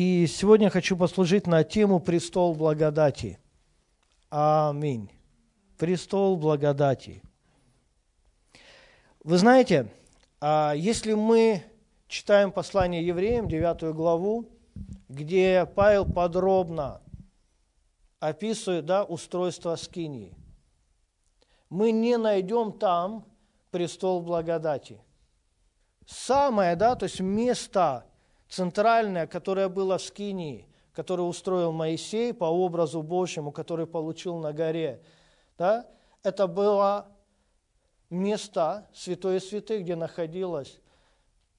И сегодня хочу послужить на тему «Престол благодати». Аминь. Престол благодати. Вы знаете, а если мы читаем послание евреям, 9 главу, где Павел подробно описывает да, устройство скинии, мы не найдем там престол благодати. Самое, да, то есть место центральное, которое было в скинии, которое устроил Моисей по образу Божьему, который получил на горе, да, это было места святое святых, где находилась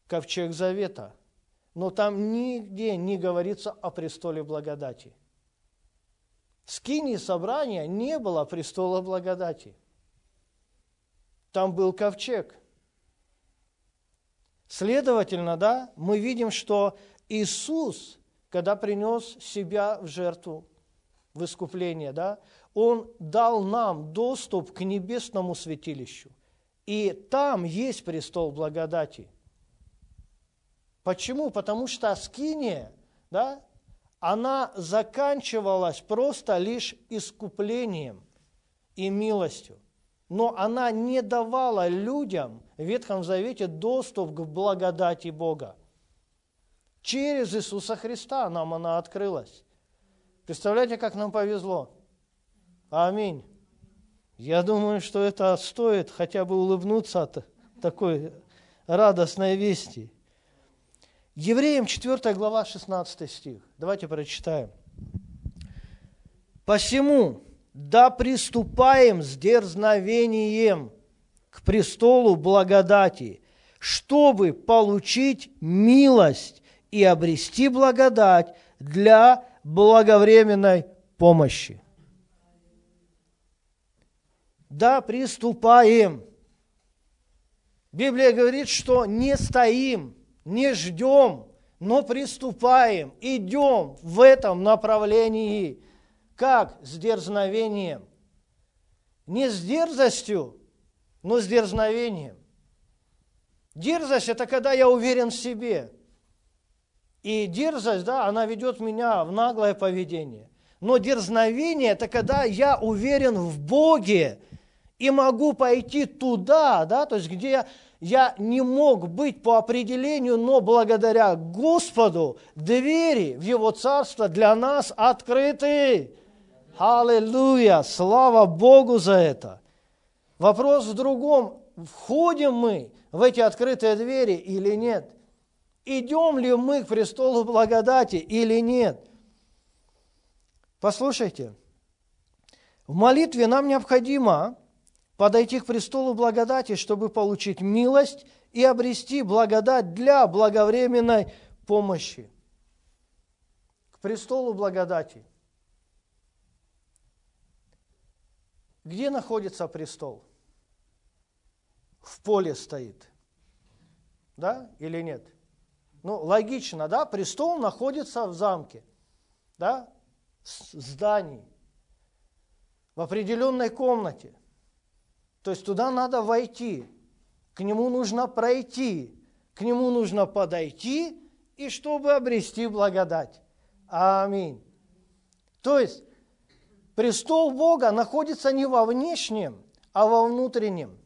ковчег завета. Но там нигде не говорится о престоле благодати. В скинии собрания не было престола благодати. Там был ковчег. Следовательно, да, мы видим, что Иисус, когда принес себя в жертву, в искупление, да, Он дал нам доступ к небесному святилищу. И там есть престол благодати. Почему? Потому что Аскиния, да, она заканчивалась просто лишь искуплением и милостью. Но она не давала людям в Ветхом Завете доступ к благодати Бога. Через Иисуса Христа нам она открылась. Представляете, как нам повезло? Аминь. Я думаю, что это стоит хотя бы улыбнуться от такой радостной вести. Евреям 4 глава 16 стих. Давайте прочитаем. «Посему да приступаем с дерзновением к престолу благодати, чтобы получить милость и обрести благодать для благовременной помощи» да приступаем. Библия говорит, что не стоим, не ждем, но приступаем, идем в этом направлении. Как? С дерзновением. Не с дерзостью, но с дерзновением. Дерзость – это когда я уверен в себе. И дерзость, да, она ведет меня в наглое поведение. Но дерзновение – это когда я уверен в Боге, и могу пойти туда, да, то есть где я не мог быть по определению, но благодаря Господу двери в Его Царство для нас открыты. Аллилуйя! Слава Богу за это! Вопрос в другом. Входим мы в эти открытые двери или нет? Идем ли мы к престолу благодати или нет? Послушайте, в молитве нам необходимо подойти к престолу благодати, чтобы получить милость и обрести благодать для благовременной помощи. К престолу благодати. Где находится престол? В поле стоит. Да или нет? Ну, логично, да? Престол находится в замке, да? В здании, в определенной комнате. То есть туда надо войти, к нему нужно пройти, к нему нужно подойти, и чтобы обрести благодать. Аминь. То есть престол Бога находится не во внешнем, а во внутреннем.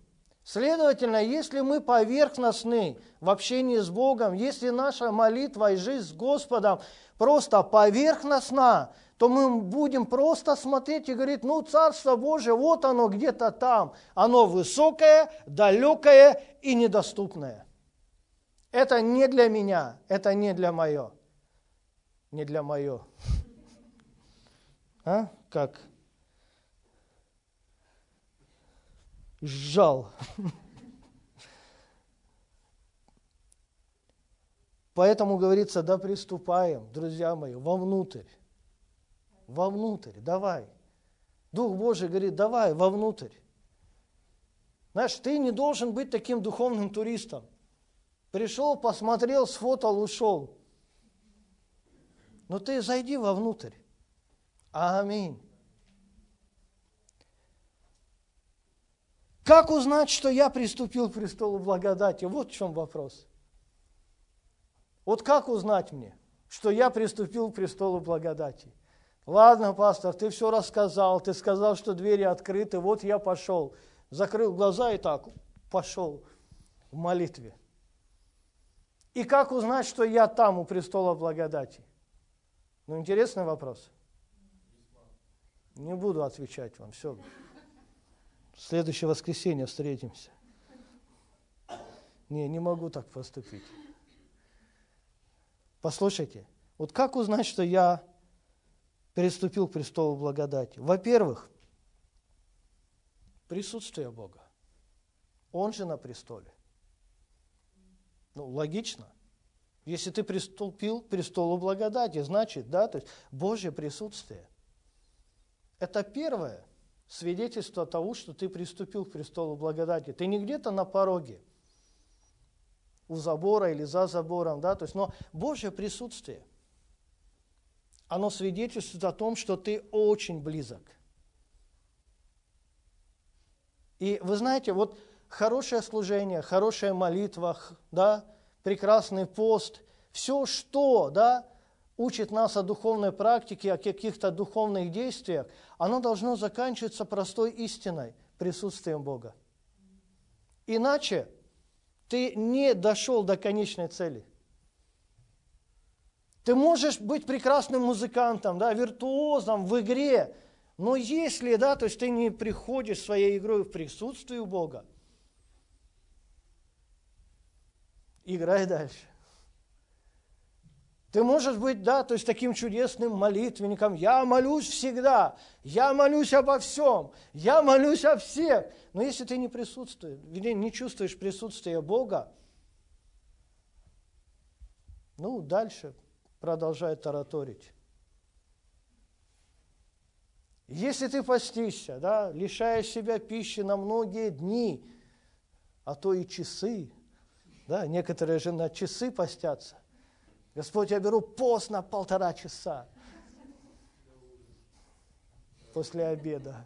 Следовательно, если мы поверхностны в общении с Богом, если наша молитва и жизнь с Господом просто поверхностна, то мы будем просто смотреть и говорить, ну, Царство Божие, вот оно где-то там. Оно высокое, далекое и недоступное. Это не для меня, это не для мое. Не для мое. А? Как? Сжал. Поэтому говорится, да приступаем, друзья мои, вовнутрь вовнутрь, давай. Дух Божий говорит, давай, вовнутрь. Знаешь, ты не должен быть таким духовным туристом. Пришел, посмотрел, сфотал, ушел. Но ты зайди вовнутрь. Аминь. Как узнать, что я приступил к престолу благодати? Вот в чем вопрос. Вот как узнать мне? что я приступил к престолу благодати. Ладно, пастор, ты все рассказал, ты сказал, что двери открыты, вот я пошел. Закрыл глаза и так пошел в молитве. И как узнать, что я там, у престола благодати? Ну, интересный вопрос. Не буду отвечать вам, все. Следующее воскресенье встретимся. Не, не могу так поступить. Послушайте, вот как узнать, что я переступил к престолу благодати? Во-первых, присутствие Бога. Он же на престоле. Ну, логично. Если ты приступил к престолу благодати, значит, да, то есть Божье присутствие. Это первое свидетельство того, что ты приступил к престолу благодати. Ты не где-то на пороге, у забора или за забором, да, то есть, но Божье присутствие, оно свидетельствует о том, что ты очень близок. И вы знаете, вот хорошее служение, хорошая молитва, да, прекрасный пост, все, что да, учит нас о духовной практике, о каких-то духовных действиях, оно должно заканчиваться простой истиной, присутствием Бога. Иначе ты не дошел до конечной цели. Ты можешь быть прекрасным музыкантом, да, виртуозом в игре, но если, да, то есть ты не приходишь своей игрой в присутствие Бога, играй дальше. Ты можешь быть, да, то есть таким чудесным молитвенником. Я молюсь всегда, я молюсь обо всем, я молюсь о всех. Но если ты не присутствуешь, не чувствуешь присутствия Бога, ну, дальше продолжай тараторить. Если ты постишься, да, лишая себя пищи на многие дни, а то и часы, да, некоторые же на часы постятся. Господь, я беру пост на полтора часа после обеда,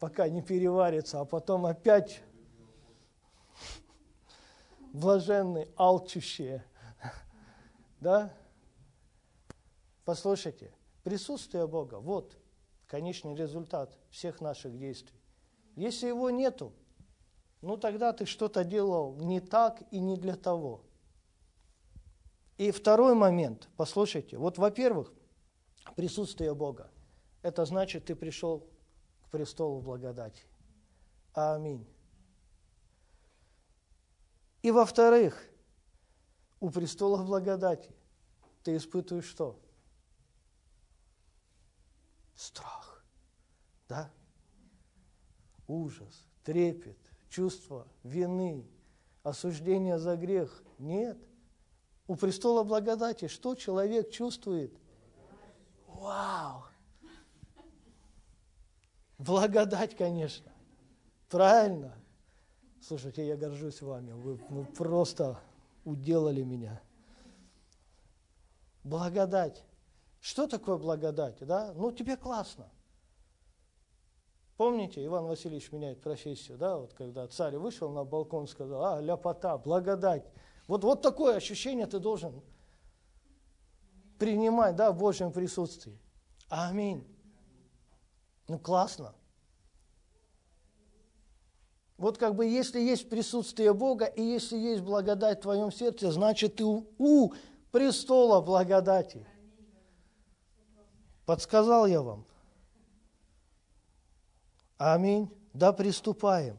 пока не переварится, а потом опять блаженные, алчущие. Да? Послушайте, присутствие Бога, вот конечный результат всех наших действий. Если его нету, ну тогда ты что-то делал не так и не для того. И второй момент, послушайте, вот во-первых, присутствие Бога. Это значит, ты пришел к престолу благодати. Аминь. И во-вторых, у престола благодати ты испытываешь что? Страх, да? Ужас, трепет, чувство вины, осуждение за грех. Нет. У престола благодати что человек чувствует? Вау! Благодать, конечно. Правильно. Слушайте, я горжусь вами. Вы ну, просто уделали меня. Благодать. Что такое благодать? Да? Ну, тебе классно. Помните, Иван Васильевич меняет профессию, да, вот когда царь вышел на балкон, сказал, а, ляпота, благодать. Вот, вот такое ощущение ты должен принимать, да, в Божьем присутствии. Аминь. Ну, классно. Вот как бы если есть присутствие Бога, и если есть благодать в твоем сердце, значит ты у, у престола благодати. Подсказал я вам. Аминь. Да, приступаем.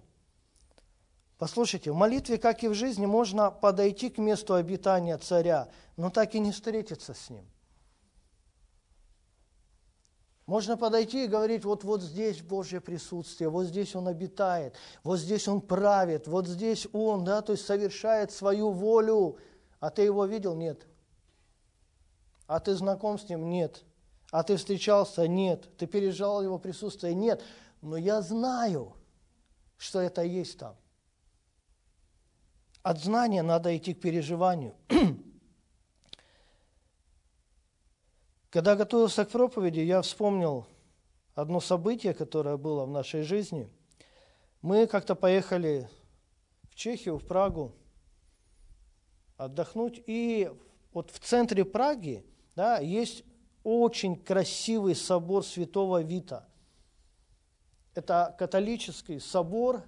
Послушайте, в молитве, как и в жизни, можно подойти к месту обитания царя, но так и не встретиться с ним. Можно подойти и говорить, вот, вот здесь Божье присутствие, вот здесь Он обитает, вот здесь Он правит, вот здесь Он, да, то есть совершает свою волю. А ты его видел? Нет. А ты знаком с Ним? Нет. А ты встречался? Нет. Ты переживал Его присутствие? Нет но я знаю, что это есть там. От знания надо идти к переживанию. Когда готовился к проповеди, я вспомнил одно событие, которое было в нашей жизни. Мы как-то поехали в Чехию, в Прагу отдохнуть, и вот в центре Праги да, есть очень красивый собор святого Вита. Это католический собор,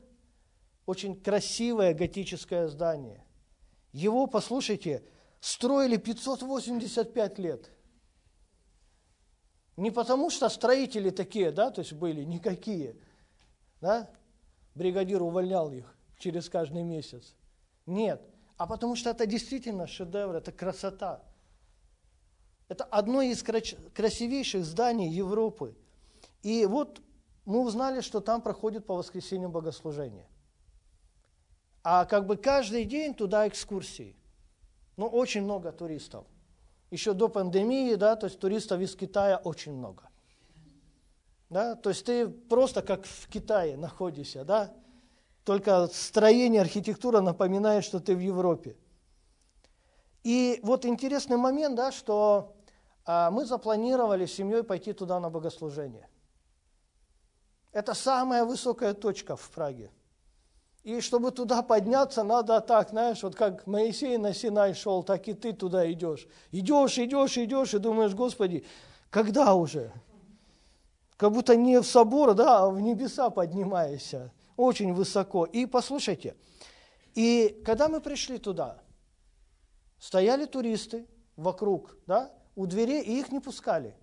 очень красивое готическое здание. Его, послушайте, строили 585 лет. Не потому, что строители такие, да, то есть были никакие, да, бригадир увольнял их через каждый месяц. Нет, а потому что это действительно шедевр, это красота. Это одно из красивейших зданий Европы. И вот мы узнали, что там проходит по воскресеньям богослужение. А как бы каждый день туда экскурсии. Ну, очень много туристов. Еще до пандемии, да, то есть туристов из Китая очень много. Да, то есть ты просто как в Китае находишься, да, только строение, архитектура напоминает, что ты в Европе. И вот интересный момент, да, что а, мы запланировали с семьей пойти туда на богослужение. Это самая высокая точка в Праге. И чтобы туда подняться, надо так, знаешь, вот как Моисей на Синай шел, так и ты туда идешь. Идешь, идешь, идешь, и думаешь, Господи, когда уже? Как будто не в собор, да, а в небеса поднимаешься очень высоко. И послушайте, и когда мы пришли туда, стояли туристы вокруг, да, у дверей, и их не пускали.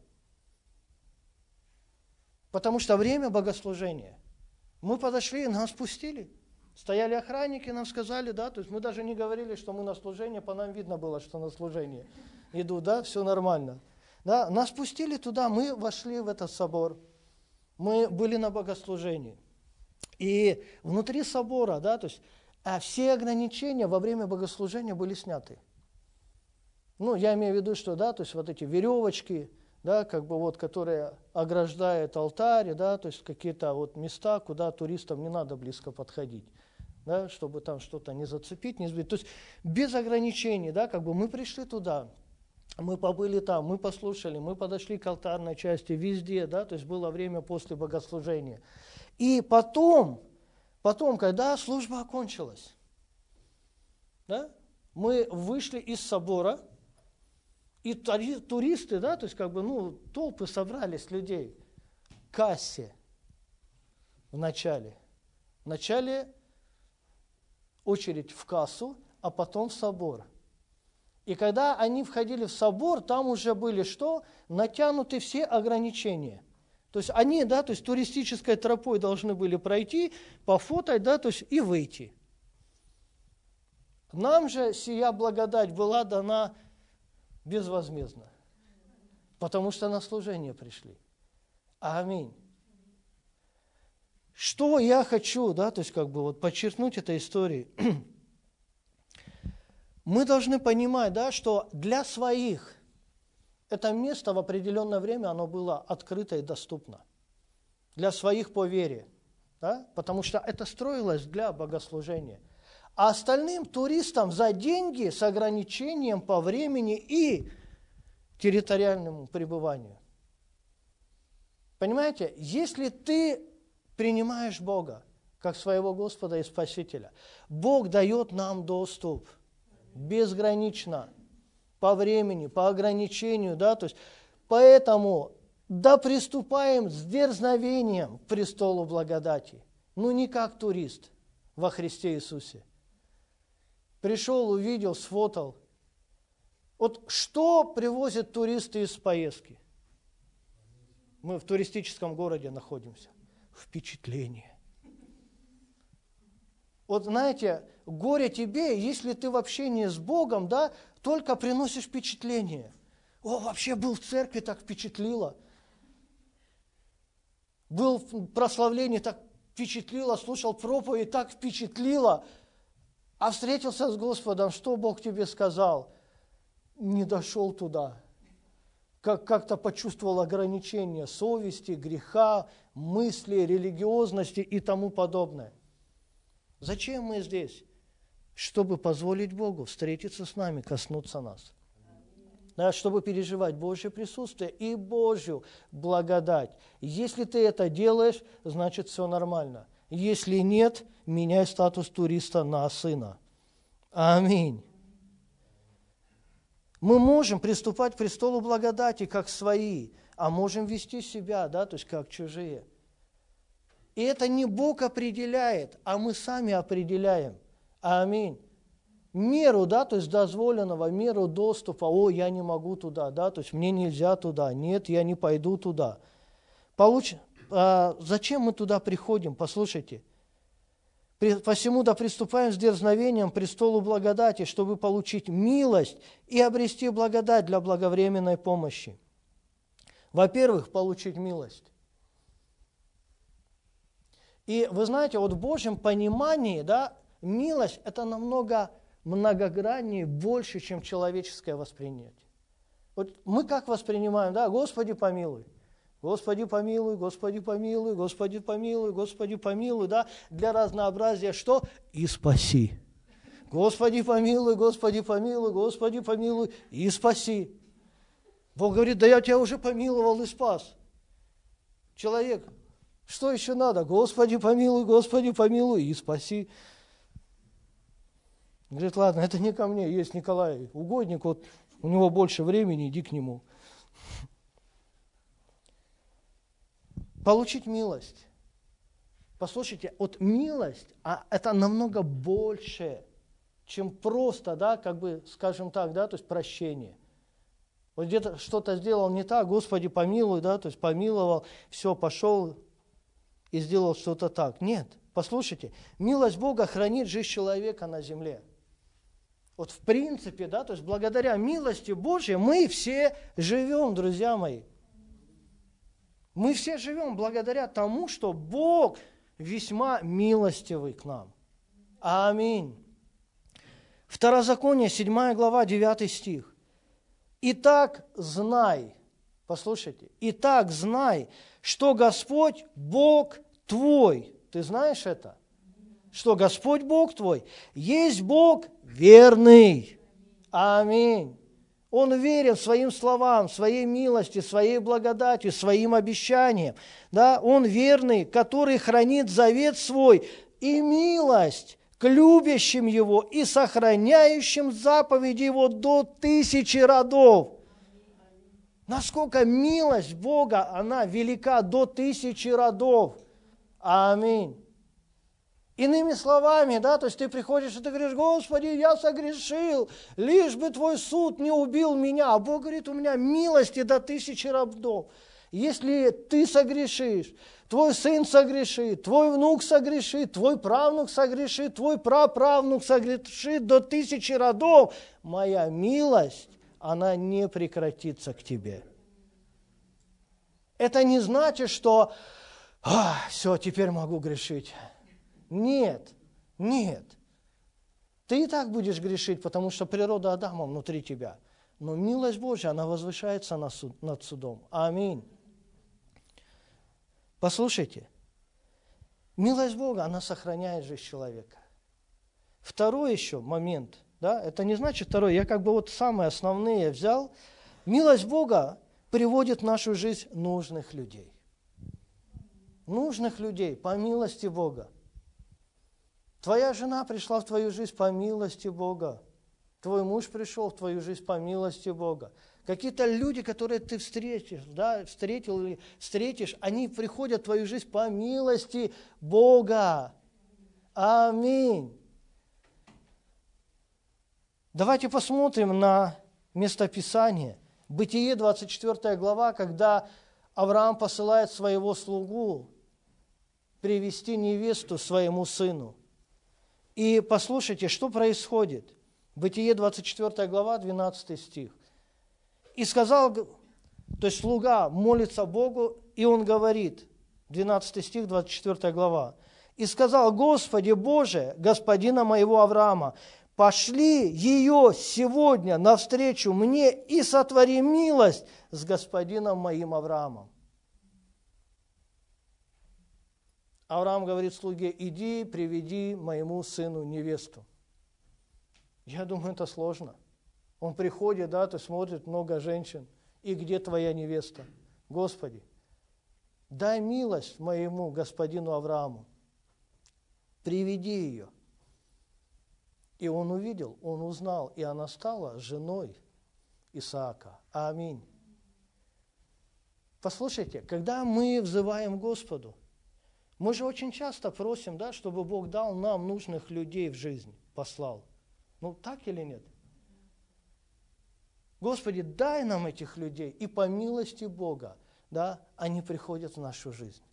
Потому что время богослужения. Мы подошли, нас пустили. Стояли охранники, нам сказали, да, то есть мы даже не говорили, что мы на служение, по нам видно было, что на служение иду, да, все нормально. Да, нас пустили туда, мы вошли в этот собор, мы были на богослужении. И внутри собора, да, то есть а все ограничения во время богослужения были сняты. Ну, я имею в виду, что, да, то есть вот эти веревочки, да, как бы вот, которые ограждают алтарь, да, то есть какие-то вот места, куда туристам не надо близко подходить, да, чтобы там что-то не зацепить, не сбить. То есть без ограничений, да, как бы мы пришли туда, мы побыли там, мы послушали, мы подошли к алтарной части везде, да, то есть было время после богослужения. И потом, потом, когда служба окончилась, да, мы вышли из собора, и туристы, да, то есть как бы, ну, толпы собрались людей к кассе в начале. В начале очередь в кассу, а потом в собор. И когда они входили в собор, там уже были что? Натянуты все ограничения – то есть они, да, то есть туристической тропой должны были пройти, пофотать, да, то есть и выйти. Нам же сия благодать была дана безвозмездно, потому что на служение пришли. Аминь. Что я хочу, да, то есть как бы вот подчеркнуть этой истории. Мы должны понимать, да, что для своих – это место в определенное время оно было открыто и доступно для своих по вере, да? потому что это строилось для богослужения. А остальным туристам за деньги с ограничением по времени и территориальному пребыванию. Понимаете, если ты принимаешь Бога как своего Господа и Спасителя, Бог дает нам доступ безгранично – по времени, по ограничению, да, то есть поэтому да приступаем с дерзновением к престолу благодати, ну не как турист во Христе Иисусе. Пришел, увидел, сфотал. Вот что привозят туристы из поездки? Мы в туристическом городе находимся. Впечатление. Вот знаете, горе тебе, если ты в общении с Богом, да, только приносишь впечатление. О, вообще был в церкви, так впечатлило. Был в прославлении, так впечатлило, слушал проповедь, так впечатлило. А встретился с Господом, что Бог тебе сказал? Не дошел туда. Как- как-то почувствовал ограничения совести, греха, мысли, религиозности и тому подобное. Зачем мы здесь? чтобы позволить Богу встретиться с нами, коснуться нас. Да, чтобы переживать Божье присутствие и Божью благодать. Если ты это делаешь, значит все нормально. Если нет, меняй статус туриста на сына. Аминь. Мы можем приступать к престолу благодати как свои, а можем вести себя, да, то есть как чужие. И это не Бог определяет, а мы сами определяем. Аминь. Меру, да, то есть дозволенного, меру доступа, о, я не могу туда, да, то есть мне нельзя туда, нет, я не пойду туда. Получ... А, зачем мы туда приходим? Послушайте. Посему да приступаем с дерзновением к престолу благодати, чтобы получить милость и обрести благодать для благовременной помощи. Во-первых, получить милость. И вы знаете, вот в Божьем понимании, да, милость – это намного многограннее, больше, чем человеческое воспринятие. Вот мы как воспринимаем, да, Господи помилуй, Господи помилуй, Господи помилуй, Господи помилуй, Господи помилуй, да, для разнообразия что? И спаси. Господи помилуй, Господи помилуй, Господи помилуй и спаси. Бог говорит, да я тебя уже помиловал и спас. Человек, что еще надо? Господи помилуй, Господи помилуй и спаси. Говорит, ладно, это не ко мне, есть Николай, угодник, вот у него больше времени, иди к нему. Получить милость. Послушайте, вот милость, а это намного больше, чем просто, да, как бы, скажем так, да, то есть прощение. Вот где-то что-то сделал не так, Господи, помилуй, да, то есть помиловал, все, пошел и сделал что-то так. Нет, послушайте, милость Бога хранит жизнь человека на земле. Вот в принципе, да, то есть благодаря милости Божьей мы все живем, друзья мои. Мы все живем благодаря тому, что Бог весьма милостивый к нам. Аминь. Второзаконие, 7 глава, 9 стих. «Итак, знай, послушайте, итак, знай, что Господь Бог твой». Ты знаешь это? Что Господь Бог твой есть Бог верный. Аминь. Он верен своим словам, своей милости, своей благодати, своим обещаниям. Да? Он верный, который хранит завет свой и милость к любящим Его и сохраняющим заповеди Его до тысячи родов. Насколько милость Бога, она велика до тысячи родов. Аминь. Иными словами, да, то есть ты приходишь и ты говоришь, Господи, я согрешил, лишь бы твой суд не убил меня. А Бог говорит, у меня милости до тысячи рабдов. Если ты согрешишь, твой сын согрешит, твой внук согрешит, твой правнук согрешит, твой праправнук согрешит до тысячи родов, моя милость, она не прекратится к тебе. Это не значит, что а, все, теперь могу грешить. Нет, нет. Ты и так будешь грешить, потому что природа Адама внутри тебя. Но милость Божья, она возвышается над судом. Аминь. Послушайте, милость Бога, она сохраняет жизнь человека. Второй еще момент, да, это не значит второй, я как бы вот самые основные взял. Милость Бога приводит в нашу жизнь нужных людей. Нужных людей, по милости Бога. Твоя жена пришла в твою жизнь по милости Бога. Твой муж пришел в твою жизнь по милости Бога. Какие-то люди, которые ты встретишь, да, встретил или встретишь, они приходят в твою жизнь по милости Бога. Аминь. Давайте посмотрим на местописание. Бытие, 24 глава, когда Авраам посылает своего слугу привести невесту своему сыну – и послушайте, что происходит. Бытие 24 глава, 12 стих. И сказал, то есть слуга молится Богу, и он говорит, 12 стих, 24 глава. И сказал, Господи Боже, господина моего Авраама, пошли ее сегодня навстречу мне и сотвори милость с господином моим Авраамом. Авраам говорит слуге, иди, приведи моему сыну невесту. Я думаю, это сложно. Он приходит, да, ты смотрит много женщин. И где твоя невеста? Господи, дай милость моему господину Аврааму. Приведи ее. И он увидел, он узнал, и она стала женой Исаака. Аминь. Послушайте, когда мы взываем Господу, мы же очень часто просим, да, чтобы Бог дал нам нужных людей в жизнь, послал. Ну, так или нет? Господи, дай нам этих людей, и по милости Бога, да, они приходят в нашу жизнь.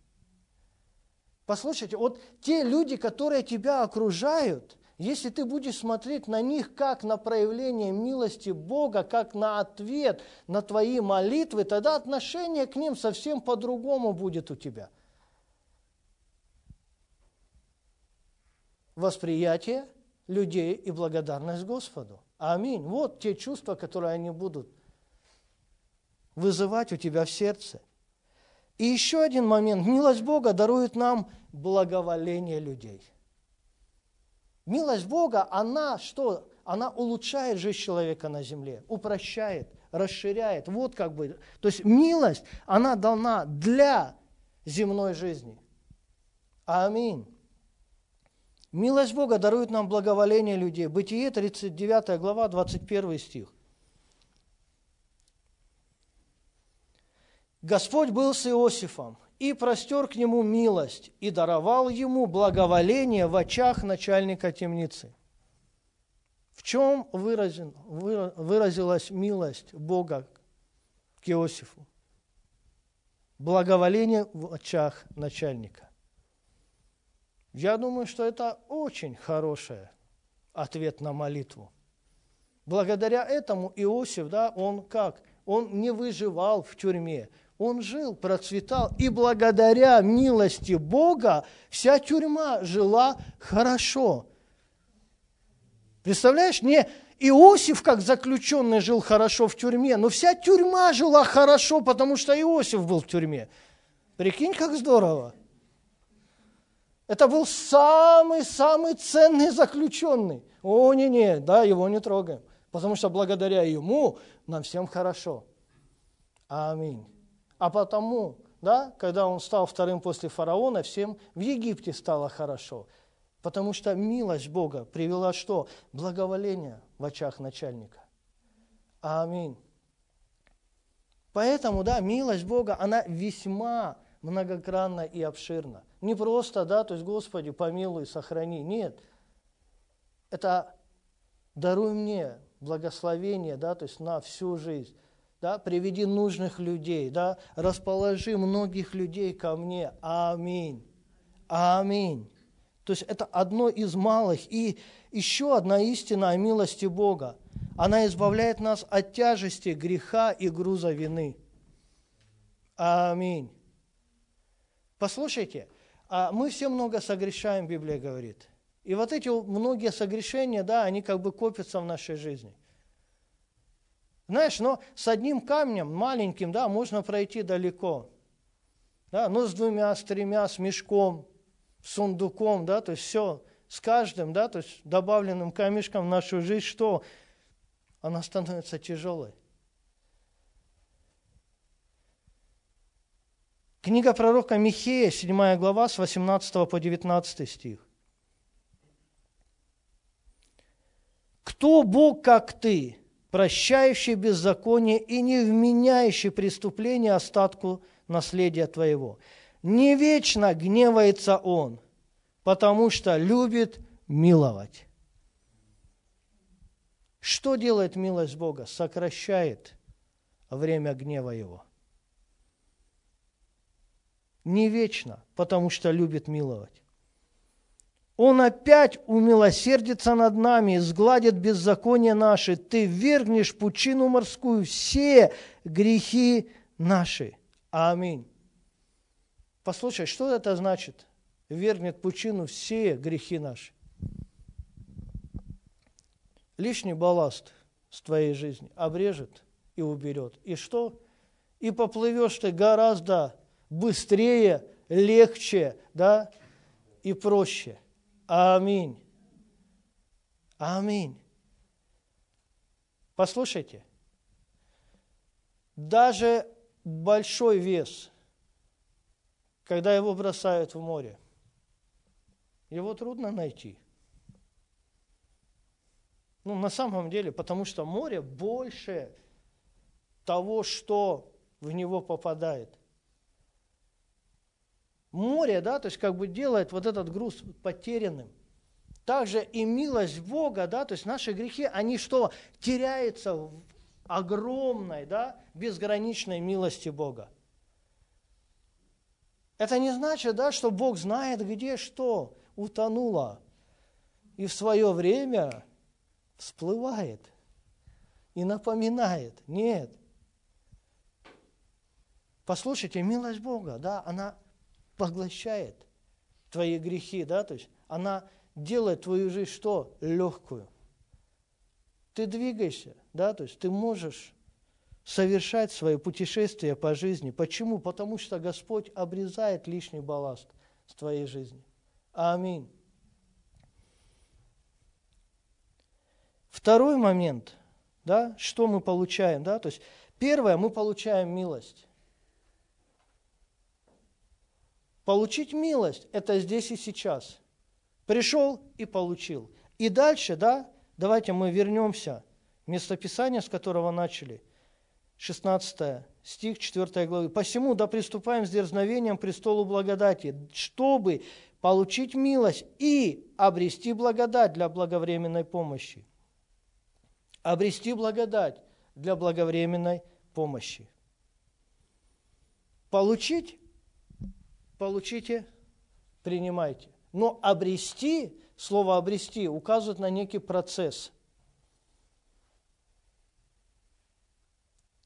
Послушайте, вот те люди, которые тебя окружают, если ты будешь смотреть на них как на проявление милости Бога, как на ответ на твои молитвы, тогда отношение к ним совсем по-другому будет у тебя. Восприятие людей и благодарность Господу. Аминь. Вот те чувства, которые они будут вызывать у тебя в сердце. И еще один момент. Милость Бога дарует нам благоволение людей. Милость Бога, она что? Она улучшает жизнь человека на земле, упрощает, расширяет. Вот как бы. То есть милость, она дана для земной жизни. Аминь. Милость Бога дарует нам благоволение людей. Бытие 39 глава, 21 стих. Господь был с Иосифом и простер к нему милость и даровал ему благоволение в очах начальника темницы. В чем выразен, выразилась милость Бога к Иосифу? Благоволение в очах начальника. Я думаю, что это очень хороший ответ на молитву. Благодаря этому Иосиф, да, он как? Он не выживал в тюрьме, он жил, процветал, и благодаря милости Бога вся тюрьма жила хорошо. Представляешь, не Иосиф как заключенный жил хорошо в тюрьме, но вся тюрьма жила хорошо, потому что Иосиф был в тюрьме. Прикинь, как здорово. Это был самый-самый ценный заключенный. О, не-не, да, его не трогаем. Потому что благодаря ему нам всем хорошо. Аминь. А потому, да, когда он стал вторым после фараона, всем в Египте стало хорошо. Потому что милость Бога привела что? Благоволение в очах начальника. Аминь. Поэтому, да, милость Бога, она весьма многогранна и обширна. Не просто, да, то есть, Господи, помилуй, сохрани. Нет. Это даруй мне благословение, да, то есть на всю жизнь. Да, приведи нужных людей, да, расположи многих людей ко мне. Аминь. Аминь. То есть это одно из малых. И еще одна истина о милости Бога. Она избавляет нас от тяжести греха и груза вины. Аминь. Послушайте, а мы все много согрешаем, Библия говорит. И вот эти многие согрешения, да, они как бы копятся в нашей жизни. Знаешь, но с одним камнем, маленьким, да, можно пройти далеко. Да, но с двумя, с тремя, с мешком, с сундуком, да, то есть все, с каждым, да, то есть добавленным камешком в нашу жизнь, что? Она становится тяжелой. Книга пророка Михея, 7 глава, с 18 по 19 стих. «Кто Бог, как ты, прощающий беззаконие и не вменяющий преступление остатку наследия твоего? Не вечно гневается он, потому что любит миловать». Что делает милость Бога? Сокращает время гнева Его – не вечно, потому что любит миловать. Он опять умилосердится над нами, сгладит беззаконие наши. Ты вергнешь пучину морскую все грехи наши. Аминь. Послушай, что это значит? Вергнет пучину все грехи наши. Лишний балласт с твоей жизни обрежет и уберет. И что? И поплывешь ты гораздо быстрее, легче, да, и проще. Аминь. Аминь. Послушайте, даже большой вес, когда его бросают в море, его трудно найти. Ну, на самом деле, потому что море больше, того, что в него попадает. Море, да, то есть как бы делает вот этот груз потерянным. Также и милость Бога, да, то есть наши грехи, они что? Теряются в огромной, да, безграничной милости Бога. Это не значит, да, что Бог знает, где что утонуло. И в свое время всплывает и напоминает. Нет. Послушайте, милость Бога, да, она поглощает твои грехи, да, то есть она делает твою жизнь что? Легкую. Ты двигаешься, да, то есть ты можешь совершать свое путешествие по жизни. Почему? Потому что Господь обрезает лишний балласт с твоей жизни. Аминь. Второй момент, да, что мы получаем, да, то есть первое, мы получаем милость. Получить милость – это здесь и сейчас. Пришел и получил. И дальше, да, давайте мы вернемся местописание, с которого начали – 16 стих 4 главы. «Посему да приступаем с дерзновением к престолу благодати, чтобы получить милость и обрести благодать для благовременной помощи». Обрести благодать для благовременной помощи. Получить – получите, принимайте. Но обрести, слово обрести указывает на некий процесс –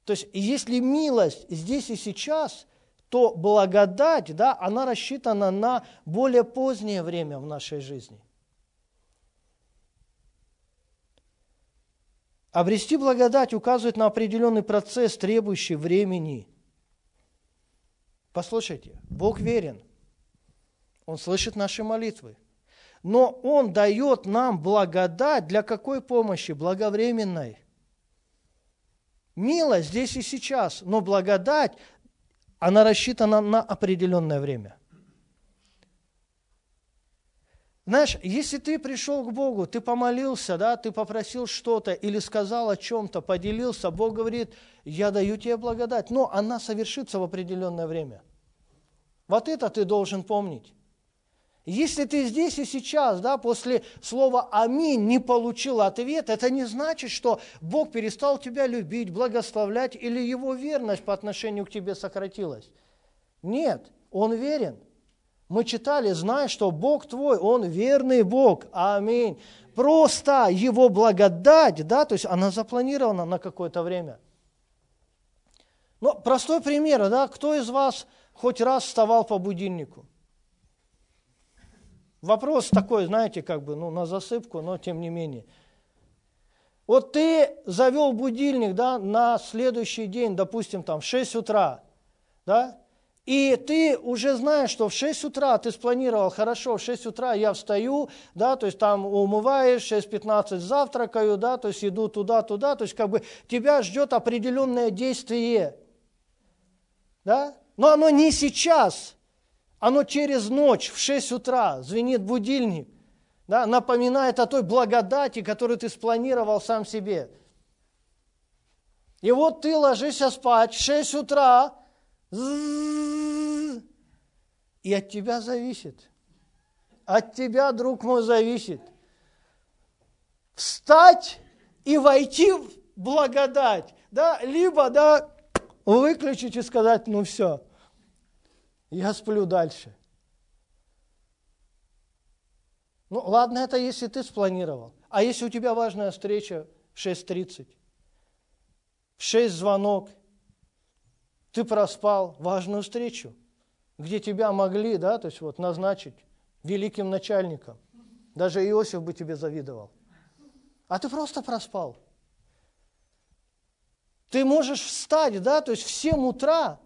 То есть, если милость здесь и сейчас, то благодать, да, она рассчитана на более позднее время в нашей жизни. Обрести благодать указывает на определенный процесс, требующий времени. Послушайте, Бог верен. Он слышит наши молитвы. Но Он дает нам благодать для какой помощи? Благовременной. Милость здесь и сейчас, но благодать, она рассчитана на определенное время. Знаешь, если ты пришел к Богу, ты помолился, да, ты попросил что-то или сказал о чем-то, поделился, Бог говорит, я даю тебе благодать, но она совершится в определенное время. Вот это ты должен помнить. Если ты здесь и сейчас, да, после слова «Аминь» не получил ответ, это не значит, что Бог перестал тебя любить, благословлять или Его верность по отношению к тебе сократилась. Нет, Он верен. Мы читали, зная, что Бог твой, Он верный Бог. Аминь. Просто Его благодать, да, то есть она запланирована на какое-то время. Ну, простой пример, да, кто из вас хоть раз вставал по будильнику? Вопрос такой, знаете, как бы, ну, на засыпку, но тем не менее. Вот ты завел будильник, да, на следующий день, допустим, там, в 6 утра, да, и ты уже знаешь, что в 6 утра ты спланировал, хорошо, в 6 утра я встаю, да, то есть там умываешь, 6.15 завтракаю, да, то есть иду туда-туда, то есть как бы тебя ждет определенное действие, да, но оно не сейчас, оно через ночь в 6 утра звенит будильник, да, напоминает о той благодати, которую ты спланировал сам себе. И вот ты ложишься спать в 6 утра, и от тебя зависит. От тебя, друг мой, зависит. Встать и войти в благодать. Да? Либо да, выключить и сказать, ну все – я сплю дальше. Ну, ладно, это если ты спланировал. А если у тебя важная встреча в 6.30, в 6 звонок, ты проспал важную встречу, где тебя могли, да, то есть вот назначить великим начальником. Даже Иосиф бы тебе завидовал. А ты просто проспал. Ты можешь встать, да, то есть в 7 утра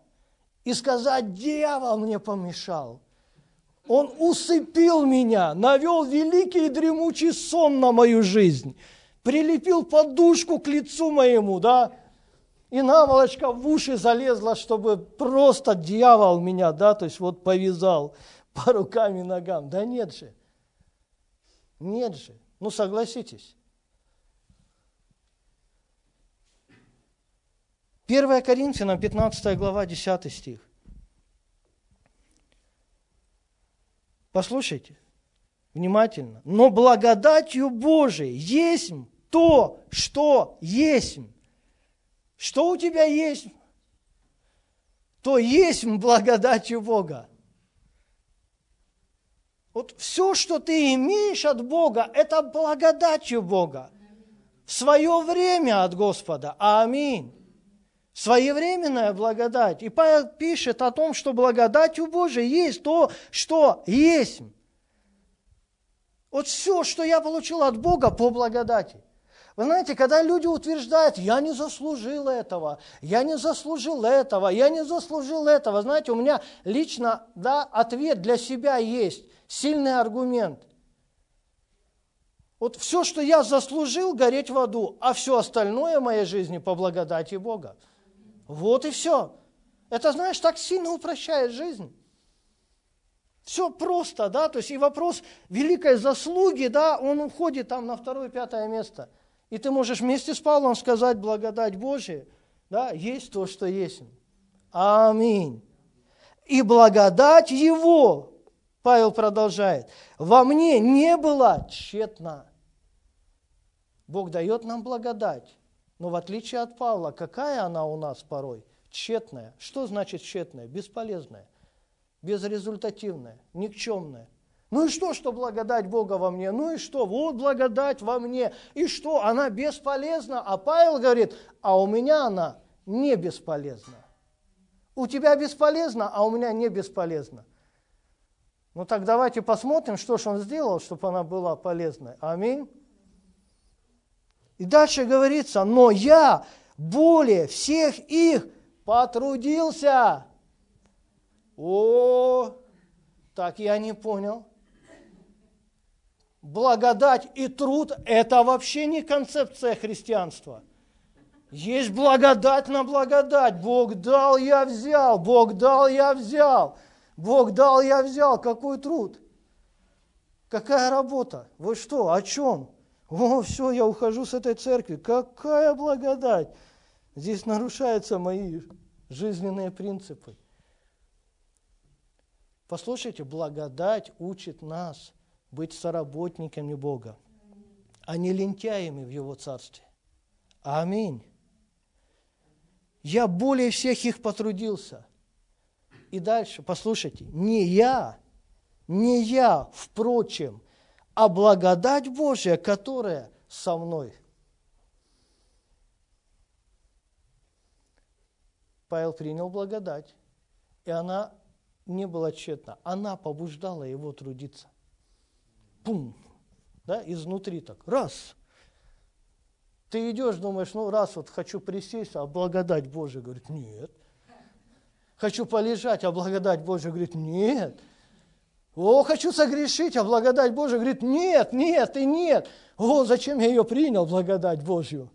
и сказать, дьявол мне помешал. Он усыпил меня, навел великий и дремучий сон на мою жизнь, прилепил подушку к лицу моему, да, и наволочка в уши залезла, чтобы просто дьявол меня, да, то есть вот повязал по рукам и ногам. Да нет же, нет же, ну согласитесь. 1 Коринфянам, 15 глава, 10 стих. Послушайте внимательно. Но благодатью Божией есть то, что есть. Что у тебя есть? То есть благодатью Бога. Вот все, что ты имеешь от Бога, это благодатью Бога. В свое время от Господа. Аминь. Своевременная благодать. И Павел пишет о том, что благодатью Божией есть то, что есть. Вот все, что я получил от Бога по благодати. Вы знаете, когда люди утверждают, я не заслужил этого, я не заслужил этого, я не заслужил этого, знаете, у меня лично да, ответ для себя есть сильный аргумент. Вот все, что я заслужил, гореть в аду, а все остальное в моей жизни по благодати Бога. Вот и все. Это, знаешь, так сильно упрощает жизнь. Все просто, да, то есть и вопрос великой заслуги, да, он уходит там на второе, пятое место. И ты можешь вместе с Павлом сказать благодать Божия, да, есть то, что есть. Аминь. И благодать Его Павел продолжает, во мне не было тщетно. Бог дает нам благодать, но в отличие от Павла, какая она у нас порой? Тщетная. Что значит тщетная? Бесполезная, безрезультативная, никчемная. Ну и что, что благодать Бога во мне? Ну и что? Вот благодать во мне. И что? Она бесполезна. А Павел говорит, а у меня она не бесполезна. У тебя бесполезна, а у меня не бесполезна. Ну так давайте посмотрим, что же он сделал, чтобы она была полезной. Аминь. И дальше говорится, но я более всех их потрудился. О, так я не понял. Благодать и труд – это вообще не концепция христианства. Есть благодать на благодать. Бог дал, я взял. Бог дал, я взял. Бог дал, я взял. Какой труд? Какая работа? Вы что, о чем? О, все, я ухожу с этой церкви. Какая благодать! Здесь нарушаются мои жизненные принципы. Послушайте, благодать учит нас быть соработниками Бога, а не лентяями в Его Царстве. Аминь. Я более всех их потрудился. И дальше, послушайте, не я, не я, впрочем, а благодать Божья, которая со мной. Павел принял благодать, и она не была тщетна. Она побуждала его трудиться. Пум! Да, изнутри так. Раз. Ты идешь, думаешь, ну раз вот хочу присесть, а благодать Божия говорит, нет – Хочу полежать, а благодать Божия говорит, нет. О, хочу согрешить, а благодать Божия говорит, нет, нет и нет. О, зачем я ее принял, благодать Божью?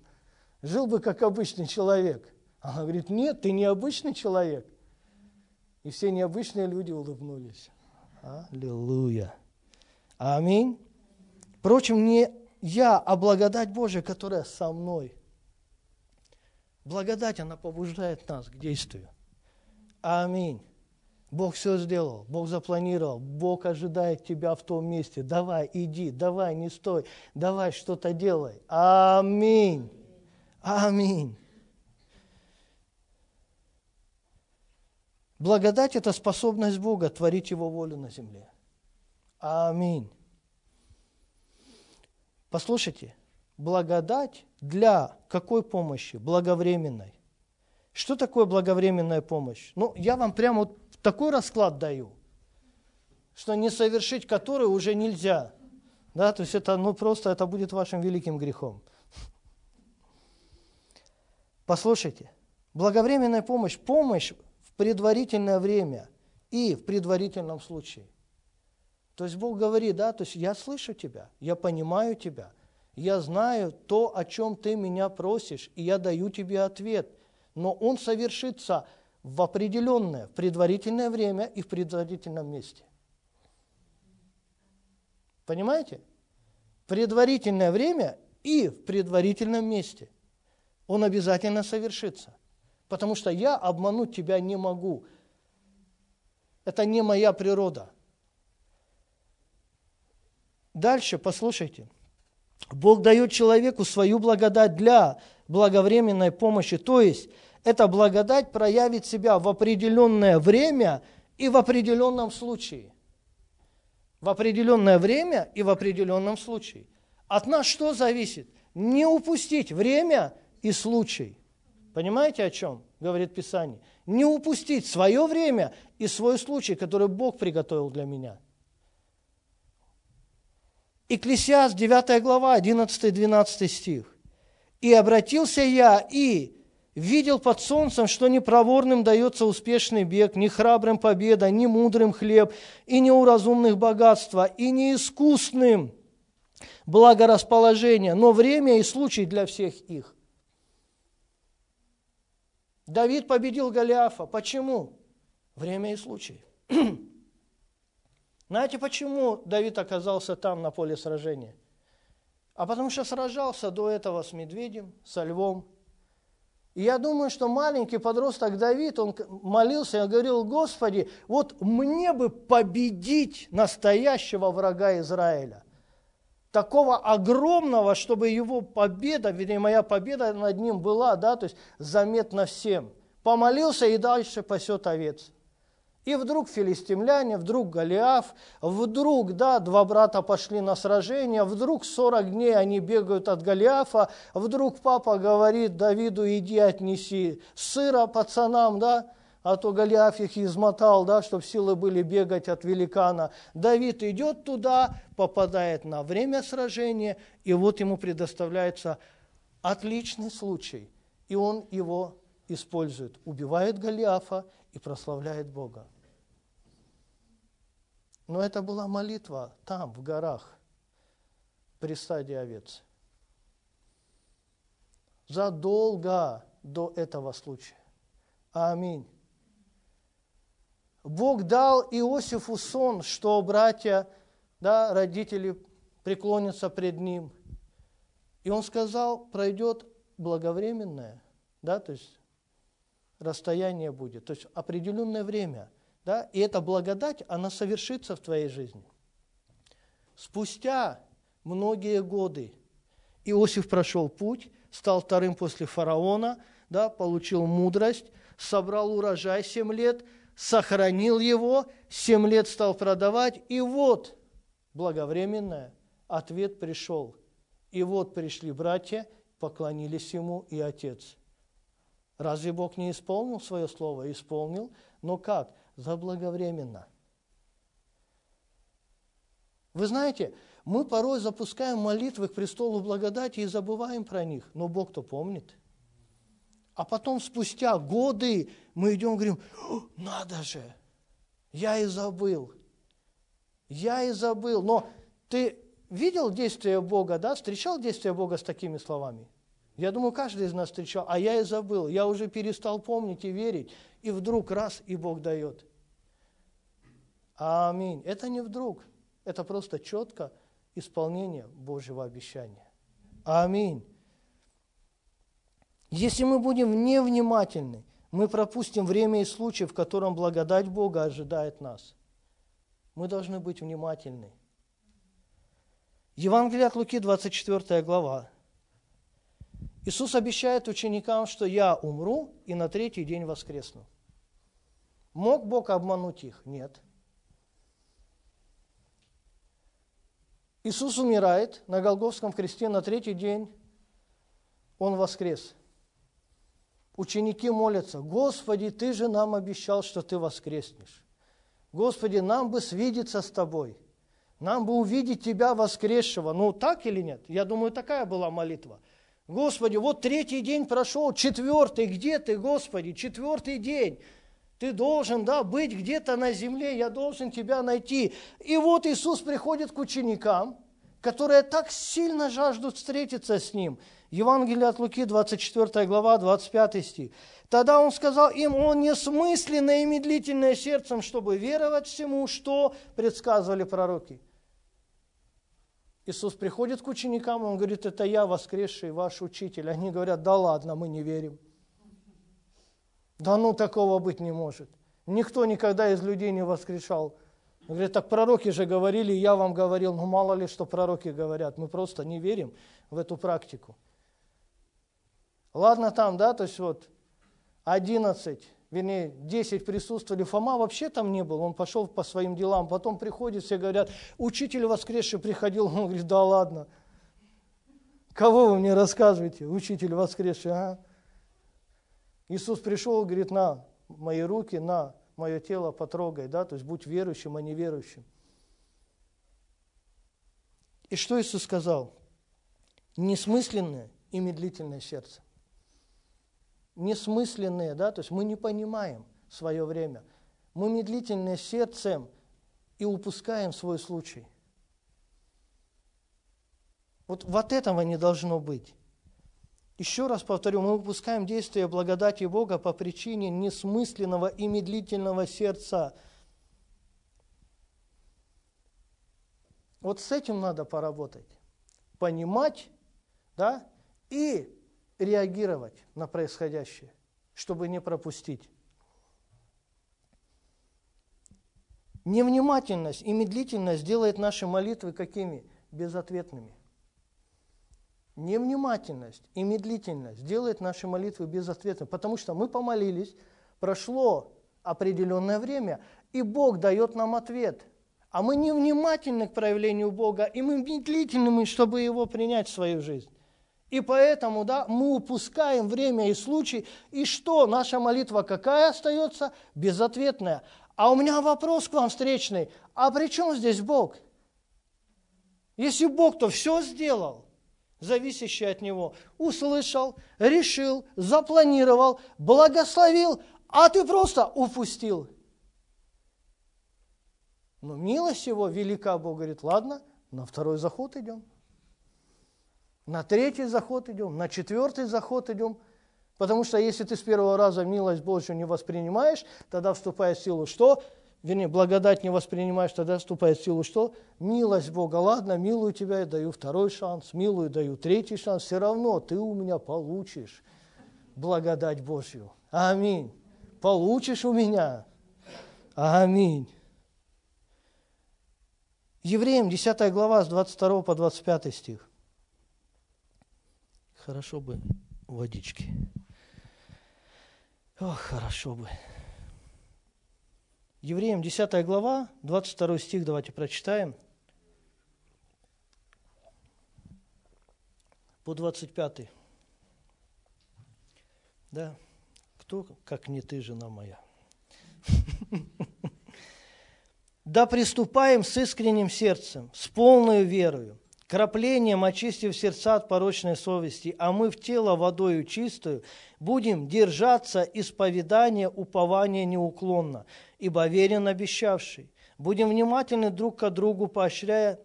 Жил бы как обычный человек. Она говорит, нет, ты не обычный человек. И все необычные люди улыбнулись. Аллилуйя. Аминь. Впрочем, не я, а благодать Божия, которая со мной. Благодать, она побуждает нас к действию. Аминь. Бог все сделал, Бог запланировал, Бог ожидает тебя в том месте. Давай, иди, давай, не стой, давай что-то делай. Аминь. Аминь. Благодать – это способность Бога творить Его волю на земле. Аминь. Послушайте, благодать для какой помощи? Благовременной. Что такое благовременная помощь? Ну, я вам прямо вот такой расклад даю, что не совершить который уже нельзя. Да, то есть это, ну, просто это будет вашим великим грехом. Послушайте, благовременная помощь, помощь в предварительное время и в предварительном случае. То есть Бог говорит, да, то есть я слышу тебя, я понимаю тебя, я знаю то, о чем ты меня просишь, и я даю тебе ответ – но он совершится в определенное, в предварительное время и в предварительном месте. Понимаете? Предварительное время и в предварительном месте. Он обязательно совершится. потому что я обмануть тебя не могу. Это не моя природа. Дальше, послушайте. Бог дает человеку свою благодать для благовременной помощи. То есть, эта благодать проявит себя в определенное время и в определенном случае. В определенное время и в определенном случае. От нас что зависит? Не упустить время и случай. Понимаете, о чем говорит Писание? Не упустить свое время и свой случай, который Бог приготовил для меня. Экклесиаст, 9 глава, 11-12 стих. «И обратился я, и видел под солнцем, что не проворным дается успешный бег, не храбрым победа, не мудрым хлеб, и не у разумных богатства, и не искусным благорасположение, но время и случай для всех их». Давид победил Голиафа. Почему? Время и случай. Знаете, почему Давид оказался там, на поле сражения? А потому что сражался до этого с медведем, со львом. И я думаю, что маленький подросток Давид, он молился и говорил, Господи, вот мне бы победить настоящего врага Израиля. Такого огромного, чтобы его победа, вернее, моя победа над ним была, да, то есть заметна всем. Помолился и дальше пасет овец. И вдруг филистимляне, вдруг Голиаф, вдруг, да, два брата пошли на сражение, вдруг 40 дней они бегают от Голиафа, вдруг папа говорит Давиду, иди отнеси сыра пацанам, да, а то Голиаф их измотал, да, чтобы силы были бегать от великана. Давид идет туда, попадает на время сражения, и вот ему предоставляется отличный случай, и он его использует, убивает Голиафа и прославляет Бога. Но это была молитва там, в горах, при стадии овец. Задолго до этого случая. Аминь. Бог дал Иосифу сон, что братья, да, родители преклонятся пред ним. И он сказал, пройдет благовременное, да, то есть расстояние будет, то есть определенное время – да, и эта благодать, она совершится в твоей жизни. Спустя многие годы Иосиф прошел путь, стал вторым после фараона, да, получил мудрость, собрал урожай 7 лет, сохранил его, 7 лет стал продавать, и вот благовременное, ответ пришел. И вот пришли братья, поклонились ему и отец. Разве Бог не исполнил свое слово? Исполнил. Но как? Заблаговременно. Вы знаете, мы порой запускаем молитвы к престолу благодати и забываем про них, но Бог-то помнит. А потом, спустя годы, мы идем и говорим, надо же, я и забыл. Я и забыл. Но ты видел действие Бога, да? Встречал действие Бога с такими словами? Я думаю, каждый из нас встречал, а я и забыл. Я уже перестал помнить и верить и вдруг раз, и Бог дает. Аминь. Это не вдруг, это просто четко исполнение Божьего обещания. Аминь. Если мы будем невнимательны, мы пропустим время и случай, в котором благодать Бога ожидает нас. Мы должны быть внимательны. Евангелие от Луки, 24 глава. Иисус обещает ученикам, что я умру и на третий день воскресну. Мог Бог обмануть их? Нет. Иисус умирает на Голговском кресте на третий день. Он воскрес. Ученики молятся, Господи, Ты же нам обещал, что Ты воскреснешь. Господи, нам бы свидеться с Тобой. Нам бы увидеть Тебя воскресшего. Ну, так или нет? Я думаю, такая была молитва. Господи, вот третий день прошел, четвертый, где Ты, Господи, четвертый день. Ты должен, да, быть где-то на земле, я должен тебя найти. И вот Иисус приходит к ученикам, которые так сильно жаждут встретиться с Ним. Евангелие от Луки, 24 глава, 25 стих. Тогда Он сказал им, Он несмысленное и медлительное сердцем, чтобы веровать всему, что предсказывали пророки. Иисус приходит к ученикам, Он говорит, это я, воскресший ваш учитель. Они говорят, да ладно, мы не верим. Да ну, такого быть не может. Никто никогда из людей не воскрешал. Говорит, так пророки же говорили, я вам говорил, ну мало ли, что пророки говорят. Мы просто не верим в эту практику. Ладно там, да, то есть вот 11, вернее, 10 присутствовали, Фома вообще там не был, он пошел по своим делам, потом приходит, все говорят, учитель воскресший приходил, он говорит, да ладно, кого вы мне рассказываете, учитель воскресший, а? Иисус пришел, говорит, на мои руки, на мое тело потрогай, да, то есть будь верующим, а не верующим. И что Иисус сказал? Несмысленное и медлительное сердце. Несмысленные, да, то есть мы не понимаем свое время. Мы медлительные сердцем и упускаем свой случай. Вот, вот этого не должно быть. Еще раз повторю, мы упускаем действие благодати Бога по причине несмысленного и медлительного сердца. Вот с этим надо поработать. Понимать, да, и реагировать на происходящее, чтобы не пропустить. Невнимательность и медлительность делает наши молитвы какими? Безответными. Невнимательность и медлительность делает наши молитвы безответными, потому что мы помолились, прошло определенное время, и Бог дает нам ответ. А мы невнимательны к проявлению Бога, и мы медлительны, чтобы его принять в свою жизнь. И поэтому да, мы упускаем время и случай. И что? Наша молитва какая остается? Безответная. А у меня вопрос к вам встречный. А при чем здесь Бог? Если Бог, то все сделал зависящее от него, услышал, решил, запланировал, благословил, а ты просто упустил. Но милость его велика, Бог говорит, ладно, на второй заход идем. На третий заход идем, на четвертый заход идем. Потому что если ты с первого раза милость Божью не воспринимаешь, тогда вступает в силу что? вернее, благодать не воспринимаешь, тогда вступает в силу что? Милость Бога, ладно, милую тебя, я даю второй шанс, милую даю третий шанс, все равно ты у меня получишь благодать Божью. Аминь. Получишь у меня. Аминь. Евреям 10 глава с 22 по 25 стих. Хорошо бы водички. Ох, хорошо бы. Евреям 10 глава, 22 стих, давайте прочитаем. По 25. Да, кто, как не ты, жена моя. Да приступаем с искренним сердцем, с полной верою, краплением очистив сердца от порочной совести, а мы в тело водою чистую будем держаться исповедания упования неуклонно, ибо верен обещавший. Будем внимательны друг к другу, поощряя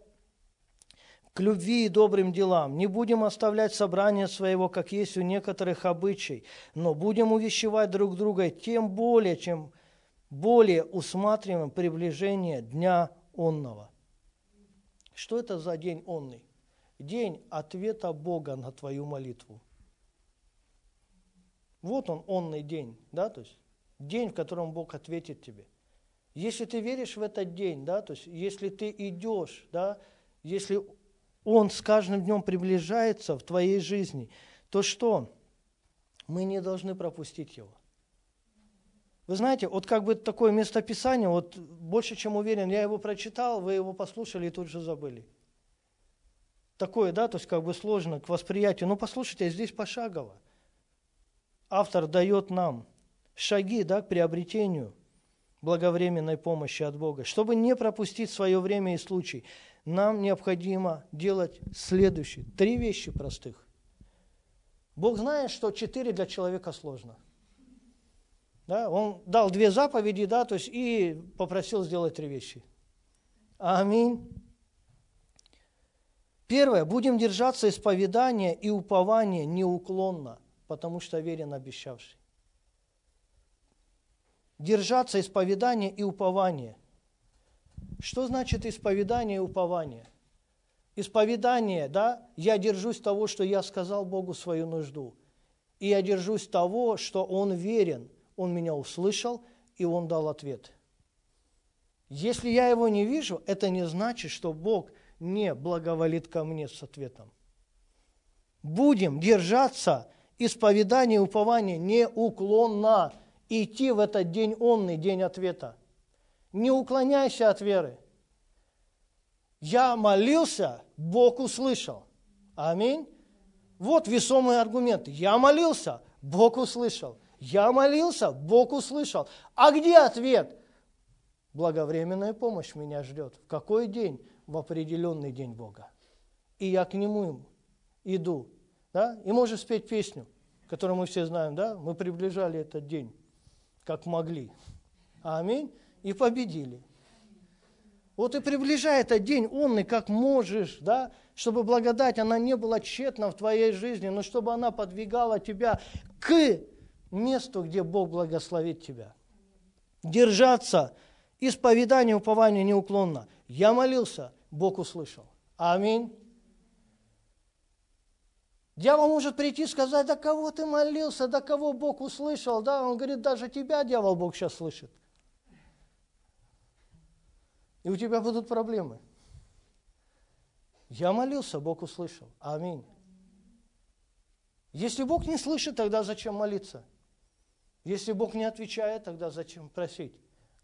к любви и добрым делам. Не будем оставлять собрание своего, как есть у некоторых обычай, но будем увещевать друг друга тем более, чем более усматриваем приближение Дня Онного. Что это за день онный? День ответа Бога на твою молитву. Вот он, онный день, да, то есть день, в котором Бог ответит тебе. Если ты веришь в этот день, да, то есть если ты идешь, да, если он с каждым днем приближается в твоей жизни, то что? Мы не должны пропустить его. Вы знаете, вот как бы такое местописание, вот больше чем уверен, я его прочитал, вы его послушали и тут же забыли. Такое, да, то есть как бы сложно к восприятию. Но послушайте, здесь пошагово. Автор дает нам шаги, да, к приобретению благовременной помощи от Бога. Чтобы не пропустить свое время и случай, нам необходимо делать следующие три вещи простых. Бог знает, что четыре для человека сложно – да? Он дал две заповеди, да, то есть и попросил сделать три вещи. Аминь. Первое. Будем держаться исповедания и упования неуклонно, потому что верен обещавший. Держаться исповедания и упования. Что значит исповедание и упование? Исповедание, да, я держусь того, что я сказал Богу свою нужду. И я держусь того, что Он верен – Он меня услышал, и Он дал ответ. Если я его не вижу, это не значит, что Бог не благоволит ко мне с ответом. Будем держаться исповедания и упования неуклонно, идти в этот день онный, день ответа. Не уклоняйся от веры. Я молился, Бог услышал. Аминь. Вот весомые аргументы. Я молился, Бог услышал. Я молился, Бог услышал. А где ответ? Благовременная помощь меня ждет. В какой день? В определенный день Бога. И я к Нему иду. Да? И можешь спеть песню, которую мы все знаем. Да? Мы приближали этот день, как могли. Аминь. И победили. Вот и приближай этот день, он и как можешь, да, чтобы благодать, она не была тщетна в твоей жизни, но чтобы она подвигала тебя к месту, где Бог благословит тебя. Держаться, исповедание, упование неуклонно. Я молился, Бог услышал. Аминь. Дьявол может прийти и сказать, да кого ты молился, да кого Бог услышал, да, он говорит, даже тебя, дьявол, Бог сейчас слышит. И у тебя будут проблемы. Я молился, Бог услышал. Аминь. Если Бог не слышит, тогда зачем молиться? Если Бог не отвечает, тогда зачем просить?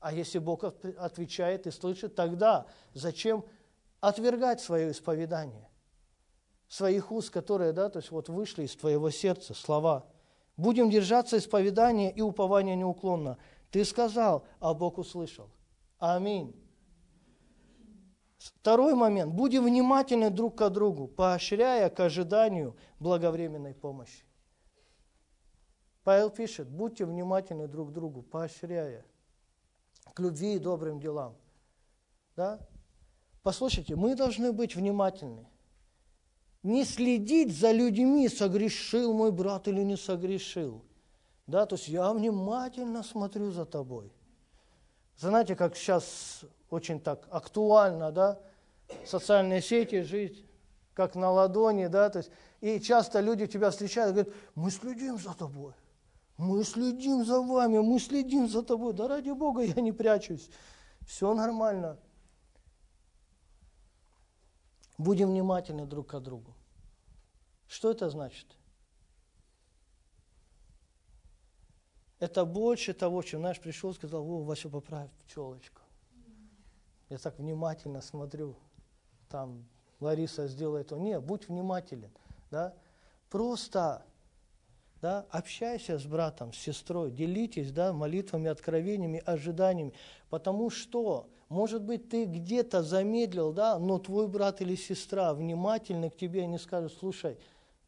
А если Бог отвечает и слышит, тогда зачем отвергать свое исповедание? Своих уст, которые, да, то есть вот вышли из твоего сердца слова. Будем держаться исповедания и упования неуклонно. Ты сказал, а Бог услышал. Аминь. Второй момент. Будем внимательны друг к другу, поощряя к ожиданию благовременной помощи. Павел пишет, будьте внимательны друг к другу, поощряя к любви и добрым делам. Да? Послушайте, мы должны быть внимательны. Не следить за людьми, согрешил мой брат или не согрешил. Да, то есть я внимательно смотрю за тобой. Знаете, как сейчас очень так актуально, да, социальные сети, жить как на ладони, да, то есть, и часто люди тебя встречают и говорят, мы следим за тобой, мы следим за вами, мы следим за тобой, да ради Бога я не прячусь, все нормально. Будем внимательны друг к другу. Что это значит? Это больше того, чем наш пришел и сказал, о, Вася, поправь пчелочку. Я так внимательно смотрю, там Лариса сделает то. Нет, будь внимателен. Да? Просто да, общайся с братом, с сестрой, делитесь да, молитвами, откровениями, ожиданиями. Потому что, может быть, ты где-то замедлил, да, но твой брат или сестра внимательно к тебе, они скажут, слушай,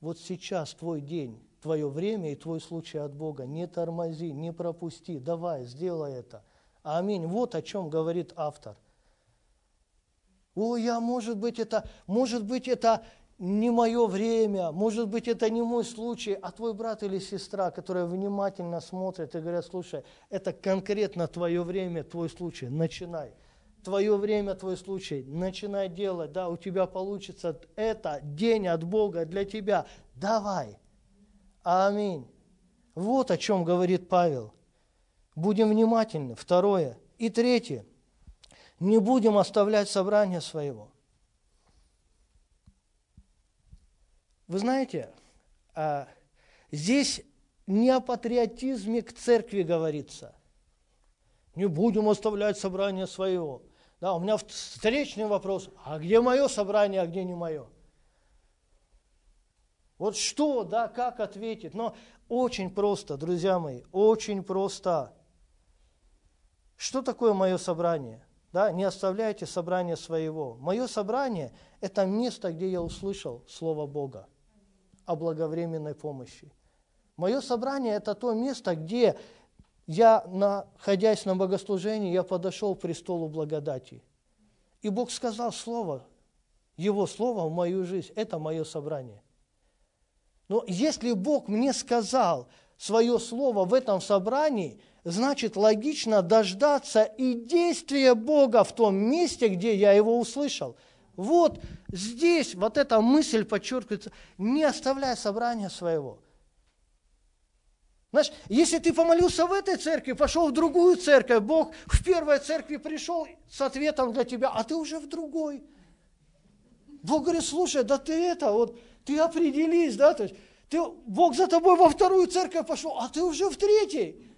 вот сейчас твой день, твое время и твой случай от Бога. Не тормози, не пропусти, давай, сделай это. Аминь. Вот о чем говорит автор. О, я, может быть, это, может быть, это не мое время, может быть, это не мой случай, а твой брат или сестра, которые внимательно смотрят и говорят, слушай, это конкретно твое время, твой случай, начинай. Твое время, твой случай, начинай делать, да, у тебя получится это день от Бога для тебя, давай. Аминь. Вот о чем говорит Павел. Будем внимательны. Второе. И третье – не будем оставлять собрание своего. Вы знаете, а, здесь не о патриотизме к церкви говорится. Не будем оставлять собрание своего. Да, у меня встречный вопрос, а где мое собрание, а где не мое? Вот что, да, как ответить? Но очень просто, друзья мои, очень просто. Что такое мое собрание? да, не оставляйте собрание своего. Мое собрание – это место, где я услышал Слово Бога о благовременной помощи. Мое собрание – это то место, где я, находясь на богослужении, я подошел к престолу благодати. И Бог сказал Слово, Его Слово в мою жизнь – это мое собрание. Но если Бог мне сказал свое Слово в этом собрании – значит логично дождаться и действия Бога в том месте, где я его услышал. Вот здесь вот эта мысль подчеркивается, не оставляй собрания своего. Знаешь, если ты помолился в этой церкви, пошел в другую церковь, Бог в первой церкви пришел с ответом для тебя, а ты уже в другой. Бог говорит, слушай, да ты это, вот, ты определись, да, то есть, ты, Бог за тобой во вторую церковь пошел, а ты уже в третьей.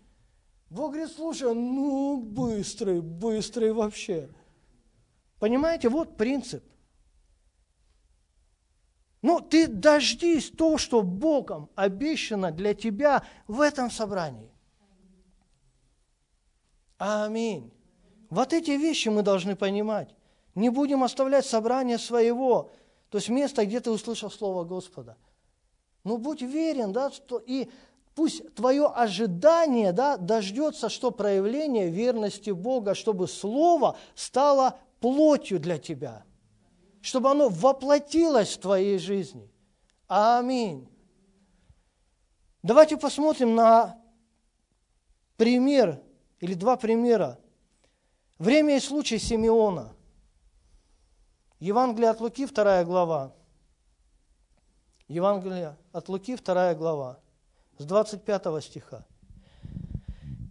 Бог говорит, слушай, ну, быстрый, быстрый вообще. Понимаете, вот принцип. Ну, ты дождись то, что Богом обещано для тебя в этом собрании. Аминь. Вот эти вещи мы должны понимать. Не будем оставлять собрание своего, то есть место, где ты услышал Слово Господа. Ну, будь верен, да, что и пусть твое ожидание да, дождется, что проявление верности Бога, чтобы Слово стало плотью для тебя, чтобы оно воплотилось в твоей жизни. Аминь. Давайте посмотрим на пример или два примера. Время и случай Симеона. Евангелие от Луки, вторая глава. Евангелие от Луки, вторая глава, с 25 стиха.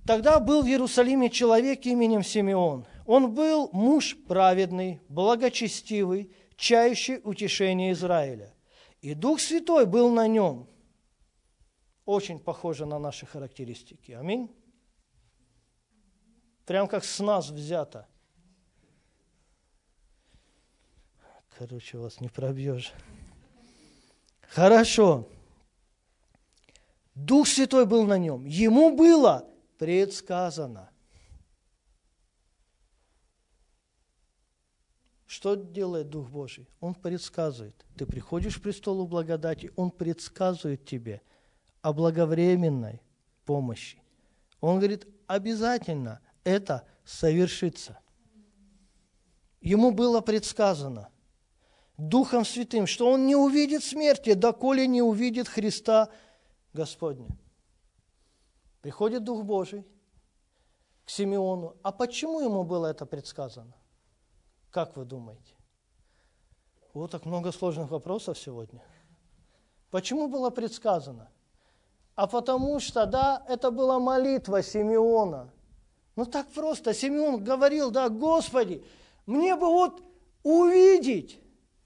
Тогда был в Иерусалиме человек именем Симеон. Он был муж праведный, благочестивый, чающий утешение Израиля. И Дух Святой был на нем. Очень похоже на наши характеристики. Аминь. Прям как с нас взято. Короче, вас не пробьешь. Хорошо. Дух Святой был на нем. Ему было предсказано. Что делает Дух Божий? Он предсказывает. Ты приходишь к престолу благодати, Он предсказывает тебе о благовременной помощи. Он говорит, обязательно это совершится. Ему было предсказано Духом Святым, что он не увидит смерти, доколе не увидит Христа Господня. Приходит Дух Божий к Симеону. А почему ему было это предсказано? Как вы думаете? Вот так много сложных вопросов сегодня. Почему было предсказано? А потому что, да, это была молитва Симеона. Ну так просто. Симеон говорил, да, Господи, мне бы вот увидеть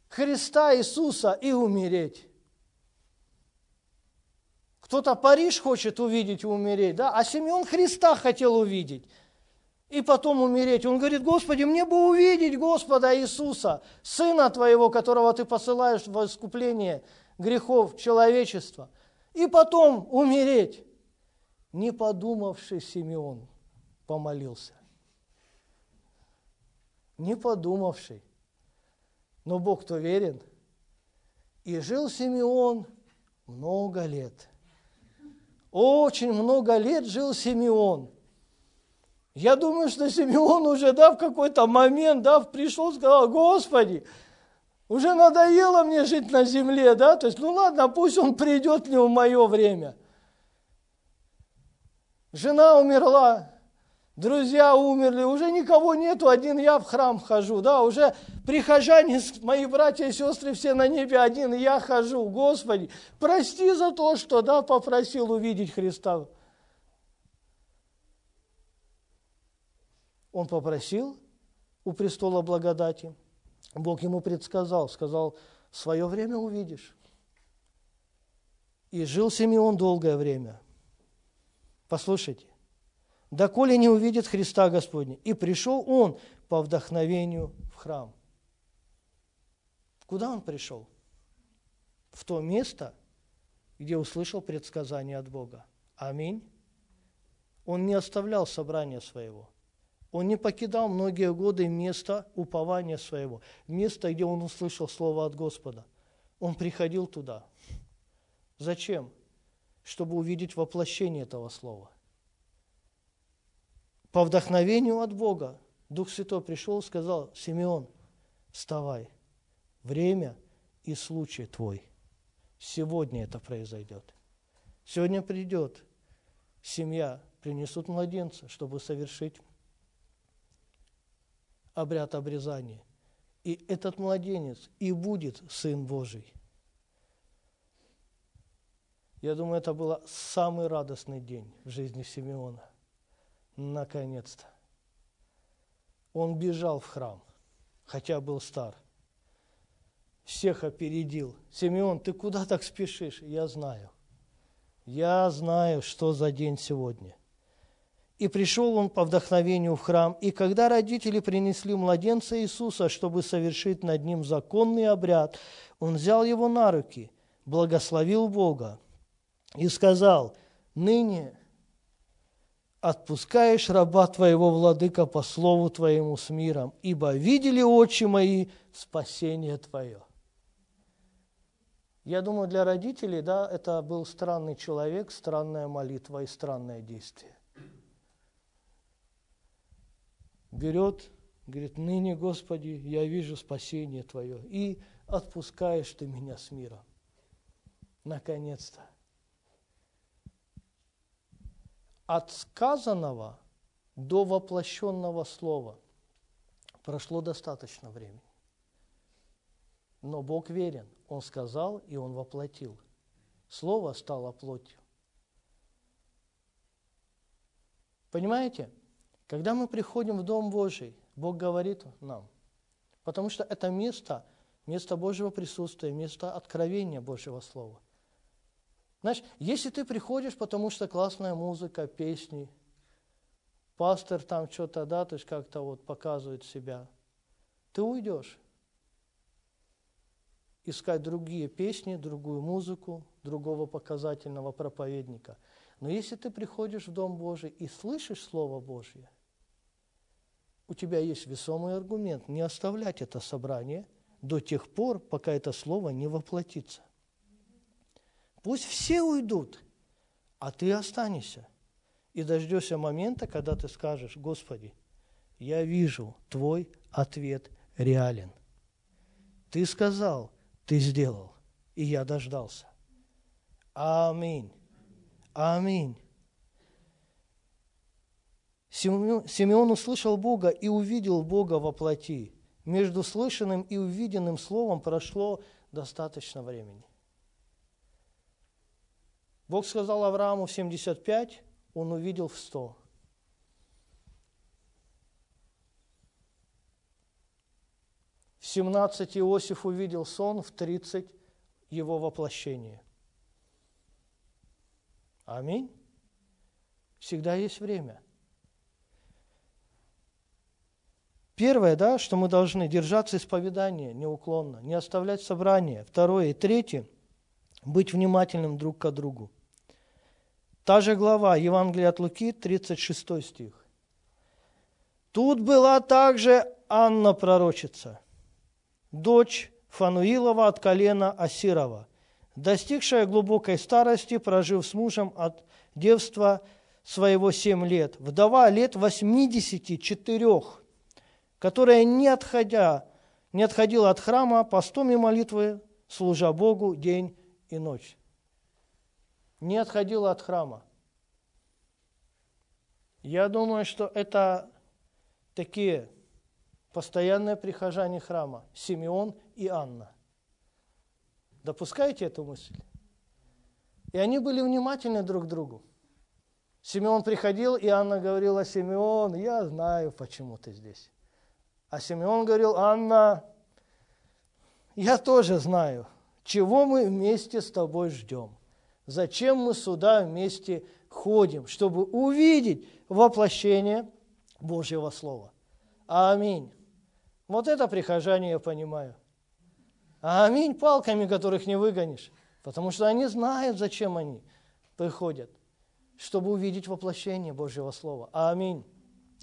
Христа Иисуса и умереть. Кто-то Париж хочет увидеть и умереть, да, а Симеон Христа хотел увидеть и потом умереть. Он говорит, Господи, мне бы увидеть Господа Иисуса, Сына Твоего, которого Ты посылаешь в искупление грехов человечества, и потом умереть. Не подумавший Симеон помолился. Не подумавший. Но Бог-то верен. И жил Симеон много лет. Очень много лет жил Симеон – я думаю, что Симеон уже, да, в какой-то момент, да, пришел, сказал, Господи, уже надоело мне жить на земле, да, то есть, ну ладно, пусть он придет не в мое время. Жена умерла, друзья умерли, уже никого нету, один я в храм хожу, да, уже прихожане, мои братья и сестры все на небе, один я хожу, Господи, прости за то, что, да, попросил увидеть Христа. Он попросил у престола благодати. Бог ему предсказал, сказал, свое время увидишь. И жил Симеон долгое время. Послушайте, доколе не увидит Христа Господня. И пришел он по вдохновению в храм. Куда он пришел? В то место, где услышал предсказание от Бога. Аминь. Он не оставлял собрания своего. Он не покидал многие годы место упования своего, место, где он услышал слово от Господа. Он приходил туда. Зачем? Чтобы увидеть воплощение этого слова. По вдохновению от Бога Дух Святой пришел и сказал, Симеон, вставай, время и случай твой. Сегодня это произойдет. Сегодня придет семья, принесут младенца, чтобы совершить обряд обрезания. И этот младенец и будет Сын Божий. Я думаю, это был самый радостный день в жизни Симеона. Наконец-то. Он бежал в храм, хотя был стар. Всех опередил. Симеон, ты куда так спешишь? Я знаю. Я знаю, что за день сегодня. И пришел он по вдохновению в храм, и когда родители принесли младенца Иисуса, чтобы совершить над ним законный обряд, он взял его на руки, благословил Бога и сказал, «Ныне отпускаешь раба твоего, владыка, по слову твоему с миром, ибо видели очи мои спасение твое». Я думаю, для родителей, да, это был странный человек, странная молитва и странное действие. Берет, говорит, ныне, Господи, я вижу спасение Твое, и отпускаешь Ты меня с миром. Наконец-то. От сказанного до воплощенного слова прошло достаточно времени. Но Бог верен. Он сказал, и Он воплотил. Слово стало плотью. Понимаете? Когда мы приходим в Дом Божий, Бог говорит нам, потому что это место, место Божьего присутствия, место откровения Божьего Слова. Знаешь, если ты приходишь, потому что классная музыка, песни, пастор там что-то, да, то есть как-то вот показывает себя, ты уйдешь искать другие песни, другую музыку, другого показательного проповедника. Но если ты приходишь в Дом Божий и слышишь Слово Божье, у тебя есть весомый аргумент не оставлять это собрание до тех пор, пока это Слово не воплотится. Пусть все уйдут, а ты останешься. И дождешься момента, когда ты скажешь, Господи, я вижу, твой ответ реален. Ты сказал, ты сделал, и я дождался. Аминь. Аминь. Симеон услышал Бога и увидел Бога во плоти. Между слышанным и увиденным словом прошло достаточно времени. Бог сказал Аврааму в 75, он увидел в 100. В 17 Иосиф увидел сон, в 30 его воплощение. Аминь. Всегда есть время. Первое, да, что мы должны держаться исповедания неуклонно, не оставлять собрания. Второе и третье – быть внимательным друг к другу. Та же глава Евангелия от Луки, 36 стих. Тут была также Анна пророчица – дочь Фануилова от колена Асирова, достигшая глубокой старости, прожив с мужем от девства своего семь лет, вдова лет 84, которая, не, отходя, не отходила от храма, постом и молитвы, служа Богу день и ночь. Не отходила от храма. Я думаю, что это такие постоянные прихожане храма, Симеон и Анна. Допускаете эту мысль? И они были внимательны друг к другу. Симеон приходил, и Анна говорила, Симеон, я знаю, почему ты здесь. А Симеон говорил, Анна, я тоже знаю, чего мы вместе с тобой ждем. Зачем мы сюда вместе ходим, чтобы увидеть воплощение Божьего Слова. Аминь. Вот это прихожане я понимаю. Аминь палками, которых не выгонишь. Потому что они знают, зачем они приходят. Чтобы увидеть воплощение Божьего Слова. Аминь.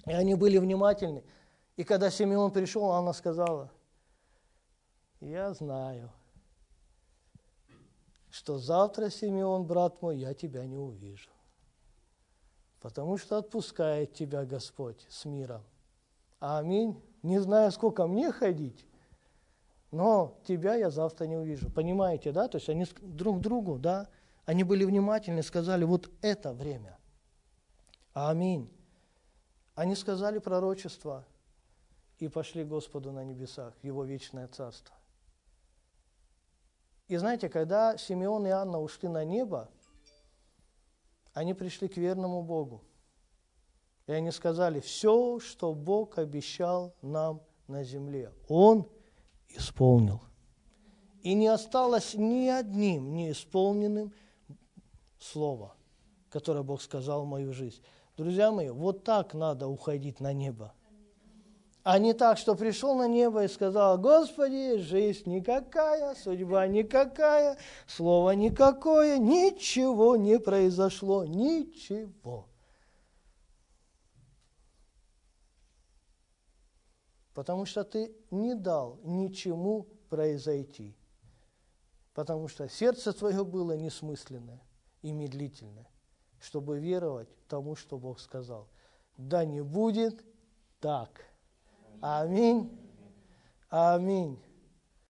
И они были внимательны. И когда Симеон пришел, она сказала, я знаю, что завтра, Симеон, брат мой, я тебя не увижу. Потому что отпускает тебя Господь с миром. Аминь не знаю, сколько мне ходить, но тебя я завтра не увижу. Понимаете, да? То есть они друг другу, да, они были внимательны, сказали, вот это время. Аминь. Они сказали пророчество и пошли Господу на небесах, в Его вечное царство. И знаете, когда Симеон и Анна ушли на небо, Они пришли к верному Богу. И они сказали, все, что Бог обещал нам на земле, Он исполнил. И не осталось ни одним неисполненным слова, которое Бог сказал в мою жизнь. Друзья мои, вот так надо уходить на небо. А не так, что пришел на небо и сказал, Господи, жизнь никакая, судьба никакая, слово никакое, ничего не произошло, ничего. Потому что ты не дал ничему произойти. Потому что сердце твое было несмысленное и медлительное, чтобы веровать тому, что Бог сказал. Да не будет так. Аминь. Аминь.